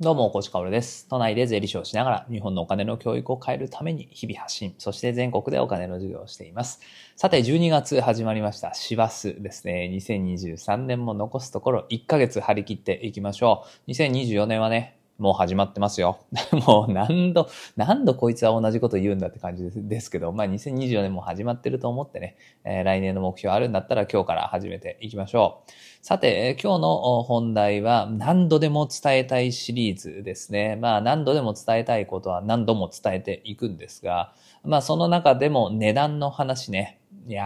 どうも、コチカオルです。都内で税理士をしながら、日本のお金の教育を変えるために日々発信、そして全国でお金の授業をしています。さて、12月始まりました。師走ですね。2023年も残すところ1ヶ月張り切っていきましょう。2024年はね、もう始まってますよ。もう何度、何度こいつは同じこと言うんだって感じですけど、まあ2024年も始まってると思ってね、えー来年の目標あるんだったら今日から始めていきましょう。さて、今日の本題は何度でも伝えたいシリーズですね。まあ何度でも伝えたいことは何度も伝えていくんですが、まあその中でも値段の話ね。いや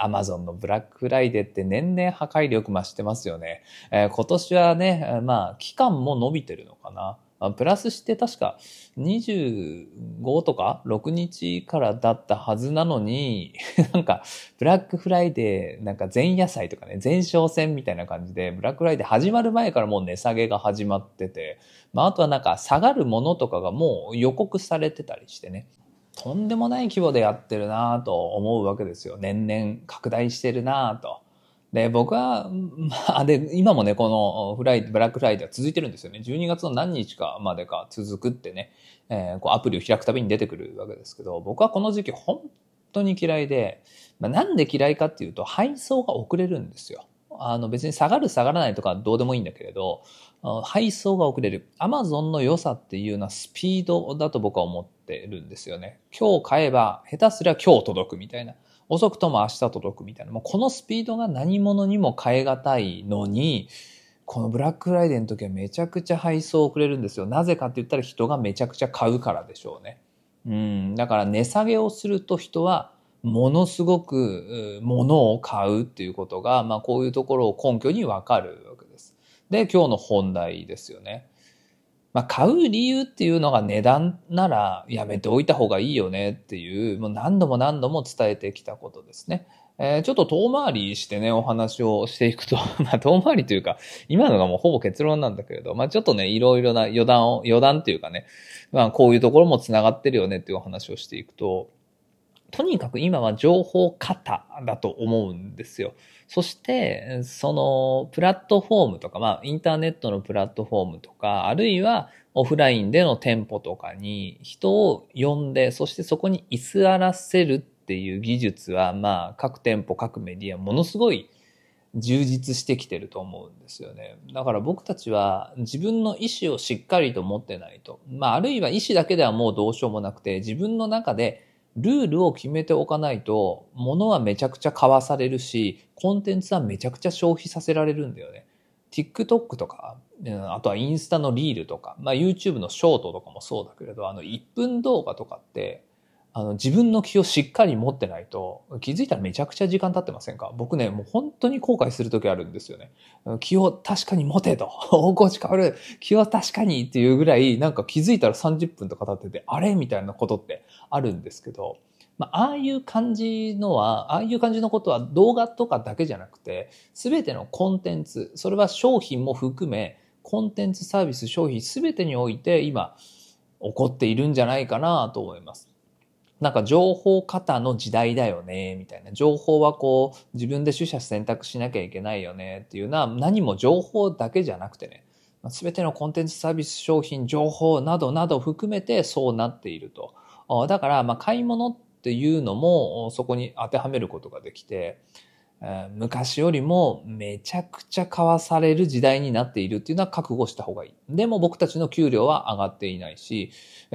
ー、アマゾンのブラックフライデーって年々破壊力増してますよね。えー今年はね、まあ期間も伸びてるのかな。プラスして確か25とか6日からだったはずなのに、なんかブラックフライデー、なんか前夜祭とかね、前哨戦みたいな感じで、ブラックフライデー始まる前からもう値下げが始まってて、まああとはなんか下がるものとかがもう予告されてたりしてね。とんでもない規模でやってるなぁと思うわけですよ。年々拡大してるなぁと。で、僕は、まあ、で、今もね、このフライ、ブラックフライデーは続いてるんですよね。12月の何日かまでか続くってね、えーこうアプリを開くたびに出てくるわけですけど、僕はこの時期本当に嫌いで、まあ、なんで嫌いかっていうと、配送が遅れるんですよ。あの別に下がる下がらないとかどうでもいいんだけれど、配送が遅れる。アマゾンの良さっていうのはスピードだと僕は思ってるんですよね。今日買えば下手すりゃ今日届くみたいな。遅くとも明日届くみたいな。もうこのスピードが何者にも変え難いのに、このブラックフライデーの時はめちゃくちゃ配送遅れるんですよ。なぜかって言ったら人がめちゃくちゃ買うからでしょうね。うん。だから値下げをすると人はものすごく物を買うっていうことが、まあこういうところを根拠にわかるわけです。で、今日の本題ですよね。まあ、買う理由っていうのが値段ならやめておいた方がいいよねっていう、もう何度も何度も伝えてきたことですね。えーちょっと遠回りしてね、お話をしていくと、まあ遠回りというか、今のがもうほぼ結論なんだけれど、まあちょっとね、いろいろな余談を、余談っていうかね、まあこういうところも繋がってるよねっていうお話をしていくと、とにかく今は情報過多だと思うんですよ。そして、そのプラットフォームとか、まあインターネットのプラットフォームとか、あるいはオフラインでの店舗とかに人を呼んで、そしてそこに居座らせるっていう技術は、まあ各店舗、各メディア、ものすごい充実してきてると思うんですよね。だから僕たちは自分の意思をしっかりと持ってないと。まああるいは意思だけではもうどうしようもなくて、自分の中でルールを決めておかないと、物はめちゃくちゃ買わされるし、コンテンツはめちゃくちゃ消費させられるんだよね。TikTok とか、あとはインスタのリールとか、まあ YouTube のショートとかもそうだけれど、あの1分動画とかって、あの自分の気をしっかり持ってないと、気づいたらめちゃくちゃ時間経ってませんか？僕ね、もう本当に後悔する時あるんですよね。気を確かに持てと。大河内変わる。気を確かにっていうぐらい、なんか気づいたら30分とか経ってて、あれみたいなことってあるんですけど、まあ、ああいう感じのは、ああいう感じのことは動画とかだけじゃなくて、すべてのコンテンツ、それは商品も含め、コンテンツサービス、商品すべてにおいて今、起こっているんじゃないかなと思います。なんか情報過多の時代だよね、みたいな。情報はこう、自分で取捨選択しなきゃいけないよね、っていうのは、何も情報だけじゃなくてね、すべてのコンテンツサービス、商品、情報などなど含めてそうなっていると。だから、まあ、買い物っていうのも、そこに当てはめることができて、昔よりもめちゃくちゃ買わされる時代になっているっていうのは覚悟した方がいい。でも僕たちの給料は上がっていないし、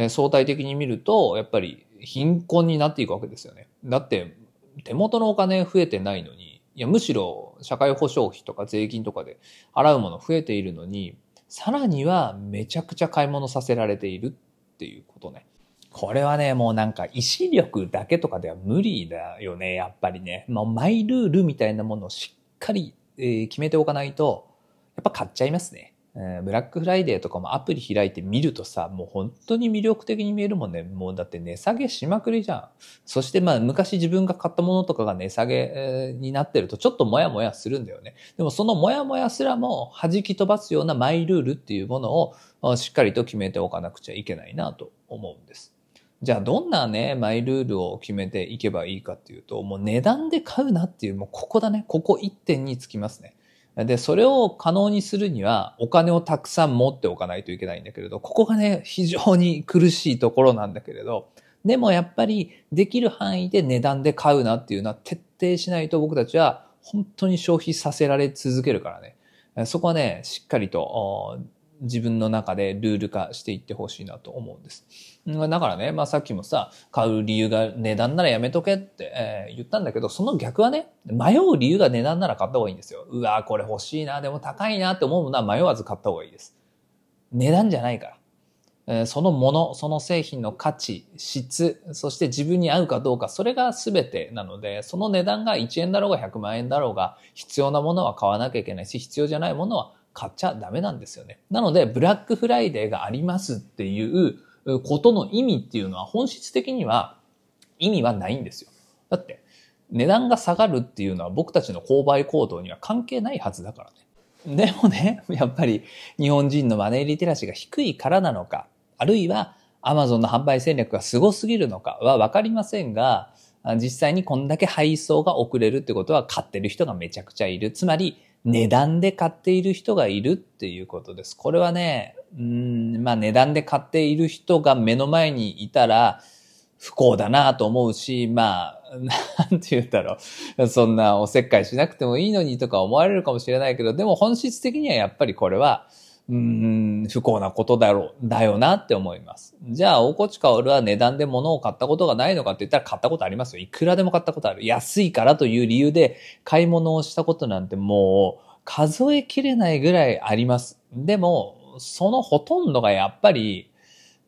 相対的に見ると、やっぱり貧困になっていくわけですよね。だって、手元のお金増えてないのに、いや、むしろ社会保障費とか税金とかで払うもの増えているのに、さらにはめちゃくちゃ買い物させられているっていうことね。これはね、もうなんか意志力だけとかでは無理だよね、やっぱりね。もうマイルールみたいなものをしっかり、えー決めておかないと、やっぱ買っちゃいますね。えブラックフライデーとかもアプリ開いて見るとさ、もう本当に魅力的に見えるもんね。もうだって値下げしまくりじゃん。そしてまあ昔自分が買ったものとかが値下げになってるとちょっとモヤモヤするんだよね。でもそのモヤモヤすらも弾き飛ばすようなマイルールっていうものをしっかりと決めておかなくちゃいけないなと思うんです。じゃあどんなね、マイルールを決めていけばいいかっていうと、もう値段で買うなっていう、もうここだね。ここ1点につきますね。で、それを可能にするにはお金をたくさん持っておかないといけないんだけれど、ここがね、非常に苦しいところなんだけれど、でもやっぱりできる範囲で値段で買うなっていうのは徹底しないと僕たちは本当に消費させられ続けるからね。そこはね、しっかりと自分の中でルール化していってほしいなと思うんです。だからね、まあさっきもさ、買う理由が値段ならやめとけって、えー、言ったんだけど、その逆はね、迷う理由が値段なら買った方がいいんですよ。うわこれ欲しいな、でも高いなって思うものは迷わず買った方がいいです。値段じゃないから。えー、そのもの、その製品の価値、質、そして自分に合うかどうか、それが全てなので、その値段が1円だろうが100万円だろうが、必要なものは買わなきゃいけないし、必要じゃないものは買っちゃダメなんですよね。なので、ブラックフライデーがありますっていうことの意味っていうのは本質的には意味はないんですよ。だって、値段が下がるっていうのは僕たちの購買行動には関係ないはずだからね。でもね、やっぱり日本人のマネーリテラシーが低いからなのか、あるいは Amazon の販売戦略が凄すぎるのかはわかりませんが、実際にこんだけ配送が遅れるってことは買ってる人がめちゃくちゃいる。つまり値段で買っている人がいるっていうことです。これはね、うん、まあ値段で買っている人が目の前にいたら不幸だなと思うし、まあ、なんて言うんだろう。そんなおせっかいしなくてもいいのにとか思われるかもしれないけど、でも本質的にはやっぱりこれは、うん、不幸なことだろう、だよなって思います。じゃあ、大河内薫は値段で物を買ったことがないのかって言ったら買ったことありますよ。いくらでも買ったことある。安いからという理由で買い物をしたことなんてもう数えきれないぐらいあります。でも、そのほとんどがやっぱり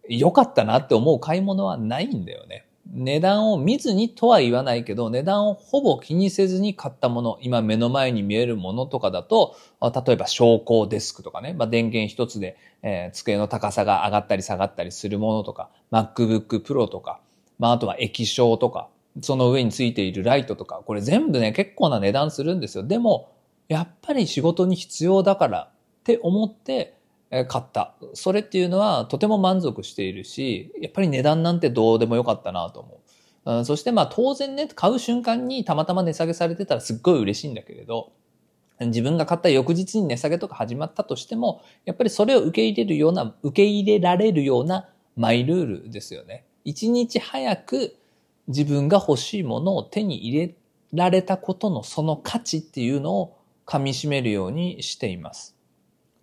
良かったなって思う買い物はないんだよね。値段を見ずにとは言わないけど、値段をほぼ気にせずに買ったもの、今目の前に見えるものとかだと、例えば昇降デスクとかね、まあ、電源一つで、えー、机の高さが上がったり下がったりするものとか、MacBook Pro とか、まあ、あとは液晶とか、その上についているライトとか、これ全部ね、結構な値段するんですよ。でも、やっぱり仕事に必要だからって思って買った。それっていうのはとても満足しているし、やっぱり値段なんてどうでもよかったなと思う。そしてまあ当然ね、買う瞬間にたまたま値下げされてたらすっごい嬉しいんだけれど、自分が買った翌日に値下げとか始まったとしても、やっぱりそれを受け入れるような、受け入れられるようなマイルールですよね。一日早く自分が欲しいものを手に入れられたことのその価値っていうのを噛み締めるようにしています。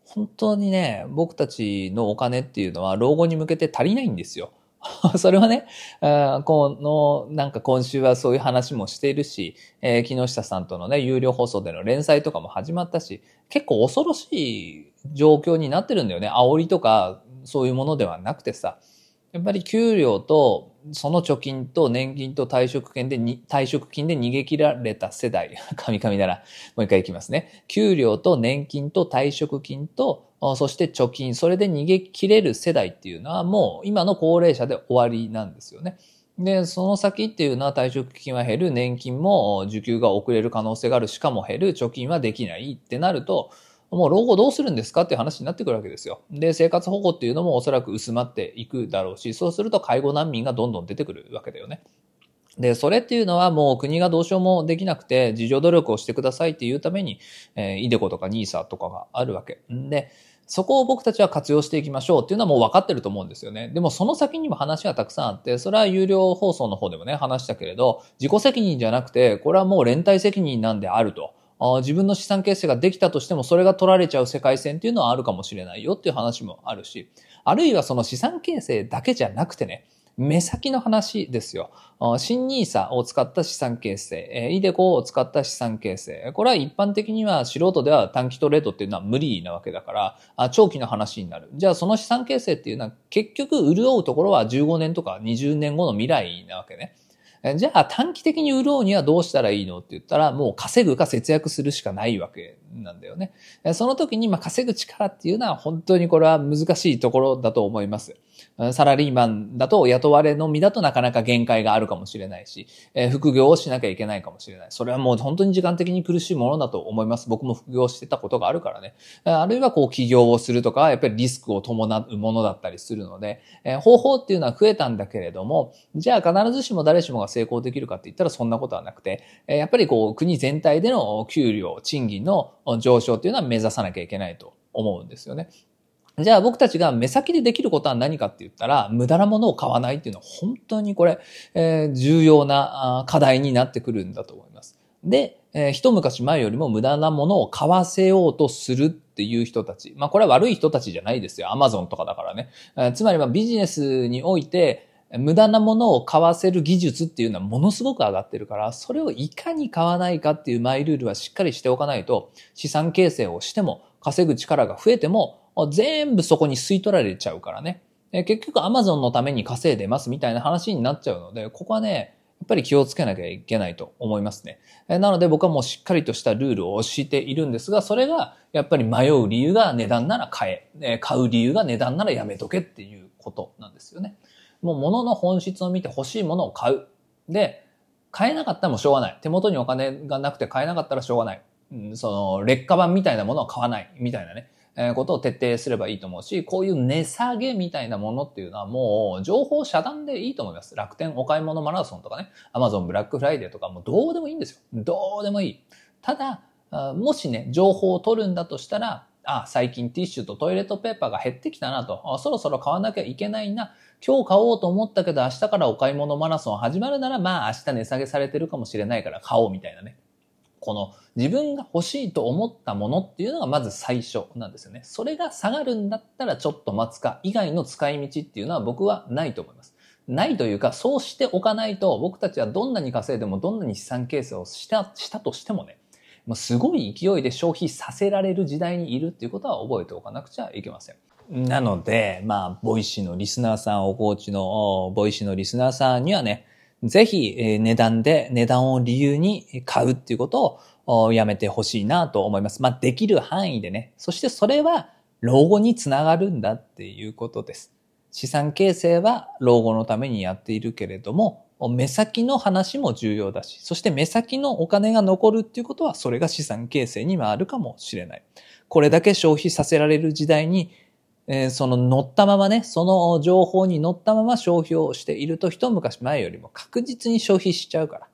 本当にね、僕たちのお金っていうのは老後に向けて足りないんですよ。それはね、この、なんか今週はそういう話もしているし、えー、木下さんとのね、有料放送での連載とかも始まったし、結構恐ろしい状況になってるんだよね。煽りとか、そういうものではなくてさ。やっぱり給料とその貯金と年金と退職金でに、退職金で逃げ切られた世代、神々ならもう一回いきますね。給料と年金と退職金と、そして貯金、それで逃げ切れる世代っていうのはもう今の高齢者で終わりなんですよね。で、その先っていうのは退職金は減る、年金も受給が遅れる可能性がある、しかも減る、貯金はできないってなると、もう老後どうするんですかっていう話になってくるわけですよ。で、生活保護っていうのもおそらく薄まっていくだろうし、そうすると介護難民がどんどん出てくるわけだよね。で、それっていうのはもう国がどうしようもできなくて、自助努力をしてくださいっていうために、えー、イデコとかニーサとかがあるわけ。んで、そこを僕たちは活用していきましょうっていうのはもう分かってると思うんですよね。でもその先にも話はたくさんあって、それは有料放送の方でもね、話したけれど、自己責任じゃなくて、これはもう連帯責任なんであると。自分の資産形成ができたとしてもそれが取られちゃう世界線っていうのはあるかもしれないよっていう話もあるし、あるいはその資産形成だけじゃなくてね、目先の話ですよ。新ニーサを使った資産形成、イデコを使った資産形成。これは一般的には素人では短期トレードっていうのは無理なわけだから、長期の話になる。じゃあその資産形成っていうのは結局潤うところは15年とか20年後の未来なわけね。じゃあ短期的に売ろうにはどうしたらいいのって言ったら、もう稼ぐか節約するしかないわけなんだよね。その時に、まあ稼ぐ力っていうのは本当にこれは難しいところだと思います。サラリーマンだと雇われの身だとなかなか限界があるかもしれないし、え副業をしなきゃいけないかもしれない。それはもう本当に時間的に苦しいものだと思います。僕も副業してたことがあるからね。あるいはこう起業をするとか、やっぱりリスクを伴うものだったりするので、え方法っていうのは増えたんだけれども、じゃあ必ずしも誰しもがが成功できるかって言ったらそんなことはなくて、やっぱりこう国全体での給料、賃金の上昇っていうのは目指さなきゃいけないと思うんですよね。じゃあ僕たちが目先でできることは何かって言ったら、無駄なものを買わないっていうのは本当にこれ、えー、重要な課題になってくるんだと思います。で、えー、一昔前よりも無駄なものを買わせようとするっていう人たち。まあこれは悪い人たちじゃないですよ。アマゾンとかだからね。えー、つまりはビジネスにおいて、無駄なものを買わせる技術っていうのはものすごく上がってるから、それをいかに買わないかっていうマイルールはしっかりしておかないと、資産形成をしても、稼ぐ力が増えても、全部そこに吸い取られちゃうからね。結局 Amazon のために稼いでますみたいな話になっちゃうので、ここはね、やっぱり気をつけなきゃいけないと思いますね。なので僕はもうしっかりとしたルールを教えているんですが、それがやっぱり迷う理由が値段なら買え、買う理由が値段ならやめとけっていうことなんですよね。もう物の本質を見て欲しいものを買う。で、買えなかったらもうしょうがない。手元にお金がなくて買えなかったらしょうがない。うん、その、劣化版みたいなものを買わない。みたいなね。え、ことを徹底すればいいと思うし、こういう値下げみたいなものっていうのはもう情報遮断でいいと思います。楽天お買い物マラソンとかね、アマゾンブラックフライデーとかもうどうでもいいんですよ。どうでもいい。ただ、もしね、情報を取るんだとしたら、あ、最近ティッシュとトイレットペーパーが減ってきたなと、そろそろ買わなきゃいけないな、今日買おうと思ったけど明日からお買い物マラソン始まるならまあ明日値下げされてるかもしれないから買おうみたいなね。この自分が欲しいと思ったものっていうのがまず最初なんですよね。それが下がるんだったらちょっと待つか以外の使い道っていうのは僕はないと思います。ないというか、そうしておかないと僕たちはどんなに稼いでもどんなに資産形成をしたしたとしてもね、もうすごい勢いで消費させられる時代にいるっていうことは覚えておかなくちゃいけません。なので、まあ、ボイシーのリスナーさん、おコーチの Voicy のリスナーさんにはね、ぜひ値段で、値段を理由に買うっていうことをやめてほしいなと思います。まあ、できる範囲でね。そしてそれは老後につながるんだっていうことです。資産形成は老後のためにやっているけれども、目先の話も重要だし、そして目先のお金が残るっていうことは、それが資産形成に回るかもしれない。これだけ消費させられる時代にえー、その乗ったままね、その情報に乗ったまま消費をしていると一昔前よりも確実に消費しちゃうから。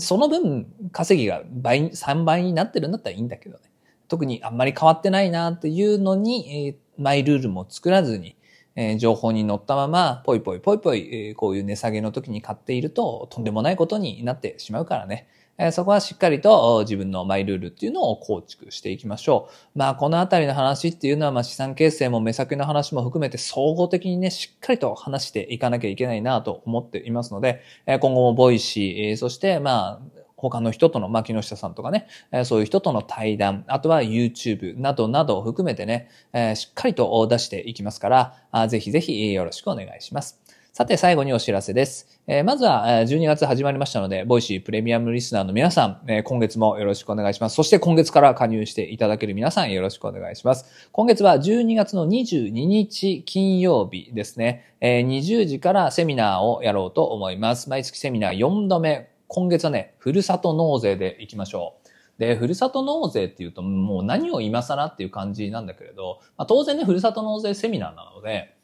その分、稼ぎが倍、3倍になってるんだったらいいんだけどね。特にあんまり変わってないなっていうのに、えー、マイルールも作らずに、えー、情報に乗ったまま、ぽいぽいぽいぽい、え、こういう値下げの時に買っていると、とんでもないことになってしまうからね。えそこはしっかりと自分のマイルールっていうのを構築していきましょう。まあ、このあたりの話っていうのは、まあ、資産形成も目先の話も含めて総合的にね、しっかりと話していかなきゃいけないなと思っていますのでえ、今後も Voicy、そして、まあ、他の人との、まあ、木下さんとかね、そういう人との対談、あとは YouTube などなどを含めてね、しっかりと出していきますから、ぜひぜひよろしくお願いします。さて、最後にお知らせです。え、まずは、12月始まりましたので、 Voicy プレミアムリスナーの皆さん、え、今月もよろしくお願いします。そして今月から加入していただける皆さん、よろしくお願いします。今月は12月の22日金曜日ですね、えー、20時からセミナーをやろうと思います。毎月セミナー4度目。今月はね、ふるさと納税で行きましょう。で、ふるさと納税っていうと、もう何を今更っていう感じなんだけれど、まあ、当然ね、ふるさと納税セミナーなので、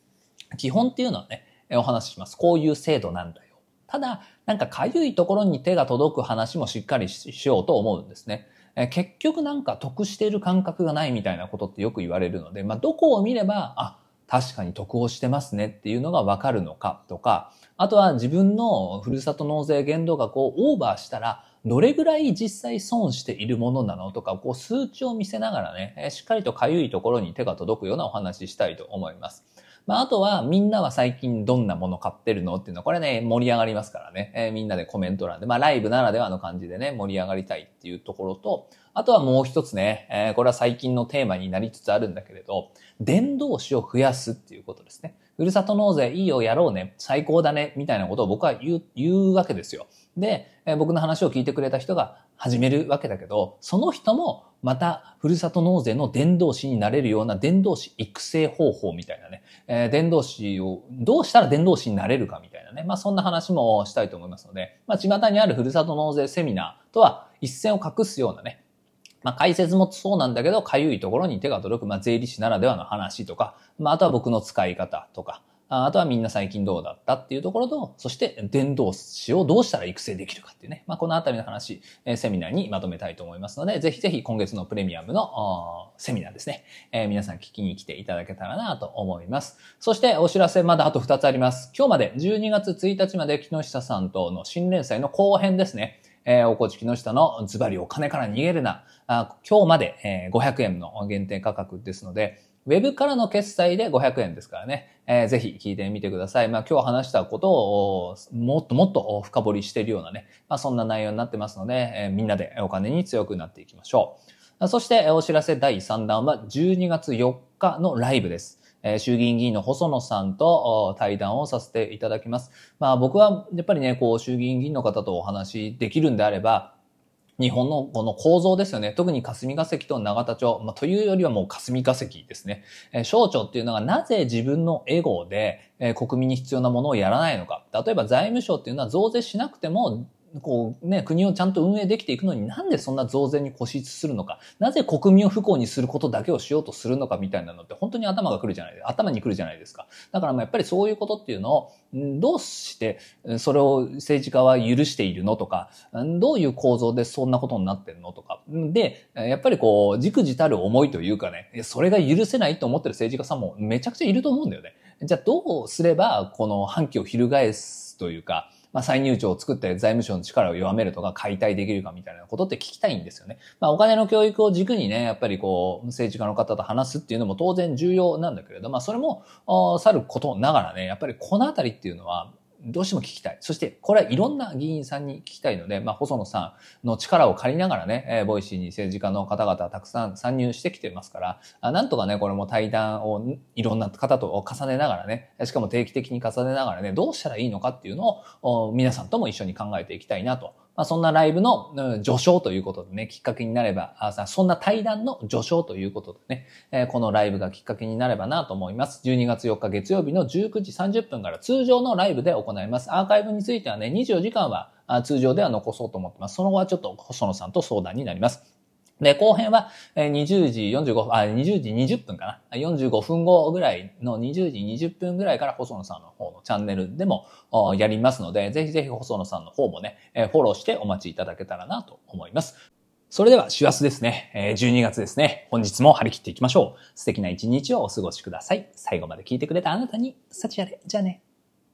基本っていうのはね、お話しします。こういう制度なんだよ。ただ、なんかかゆいところに手が届く話もしっかりしようと思うんですね。結局なんか得している感覚がないみたいなことってよく言われるので、まあ、どこを見れば、あ、確かに得をしてますねっていうのがわかるのかとか、あとは自分のふるさと納税限度額をオーバーしたら、どれぐらい実際損しているものなのとか、こう数値を見せながらね、しっかりとかゆいところに手が届くようなお話ししたいと思います。まあ、あとは、みんなは最近どんなもの買ってるのっていうのは、これね、盛り上がりますからね。えー、みんなでコメント欄で、まあ、ライブならではの感じでね、盛り上がりたいっていうところと、あとはもう一つね、えー、これは最近のテーマになりつつあるんだけれど、伝道師を増やすっていうことですね。ふるさと納税いいよ、やろうね、最高だね、みたいなことを僕は言う、言うわけですよ。で、えー、僕の話を聞いてくれた人が始めるわけだけど、その人もまた、ふるさと納税の伝道師になれるような伝道師育成方法みたいなね、えー、伝道師をどうしたら伝道師になれるかみたいなね、まあそんな話もしたいと思いますので、まあ巷にあるふるさと納税セミナーとは一線を画すようなね、まあ解説もそうなんだけど、かゆいところに手が届く、まあ税理士ならではの話とか、まああとは僕の使い方とか、あとはみんな最近どうだったっていうところと、そして伝道師をどうしたら育成できるかっていうね。まあ、このあたりの話、セミナーにまとめたいと思いますので、ぜひぜひ今月のプレミアムのセミナーですね。えー、皆さん聞きに来ていただけたらなと思います。そしてお知らせまだあと2つあります。今日まで12月1日まで木下さんとの新連載の後編ですね。えー、おこち木下のズバリお金から逃げるな。あ今日まで、えー、500円の限定価格ですので、ウェブからの決済で500円ですからね、えー、ぜひ聞いてみてください。まあ今日話したことをもっともっと深掘りしているようなね、まあそんな内容になってますので、えー、みんなでお金に強くなっていきましょう。そしてお知らせ第3弾は12月4日のライブです。衆議院議員の細野さんと対談をさせていただきます。まあ僕はやっぱりね、こう衆議院議員の方とお話できるんであれば、日本のこの構造ですよね。特に霞が関と永田町、まあ、というよりはもう霞が関ですね。えー、省庁っていうのがなぜ自分のエゴで、えー、国民に必要なものをやらないのか。例えば財務省っていうのは増税しなくてもこうね、国をちゃんと運営できていくのになんでそんな増税に固執するのか、なぜ国民を不幸にすることだけをしようとするのかみたいなのって本当に頭が来るじゃない。頭に来るじゃないですか。だからまあやっぱりそういうことっていうのを、どうしてそれを政治家は許しているのとか、どういう構造でそんなことになってるのとか。で、やっぱりこう、じくじたる思いというかね、それが許せないと思ってる政治家さんもめちゃくちゃいると思うんだよね。じゃあどうすればこの反旗を翻すというか、まあ、再入庁を作って財務省の力を弱めるとか解体できるかみたいなことって聞きたいんですよね。まあ、お金の教育を軸にね、やっぱりこう、政治家の方と話すっていうのも当然重要なんだけれど、まあ、それも、さることながらね、やっぱりこのあたりっていうのは、どうしても聞きたい。そして、これはいろんな議員さんに聞きたいので、まあ、細野さんの力を借りながらね、えー、 Voicy に政治家の方々たくさん参入してきてますから、あなんとかね、これも対談をいろんな方と重ねながらね、しかも定期的に重ねながらね、どうしたらいいのかっていうのを、皆さんとも一緒に考えていきたいなとまあ、そんなライブの序章ということでね、きっかけになれば、あそんな対談の序章ということでね、えー、このライブがきっかけになればなと思います。12月4日月曜日の19時30分から通常のライブで行います。アーカイブについてはね、24時間は通常では残そうと思ってます。その後はちょっと細野さんと相談になります。で、後編は20時45分、あ、20時20分かな。45分後ぐらいの20時20分ぐらいから細野さんの方のチャンネルでもやりますので、ぜひぜひ細野さんの方もね、フォローしてお待ちいただけたらなと思います。それでは、師走ですね。12月ですね。本日も張り切っていきましょう。素敵な一日をお過ごしください。最後まで聞いてくれたあなたに、幸あれ。じゃあね。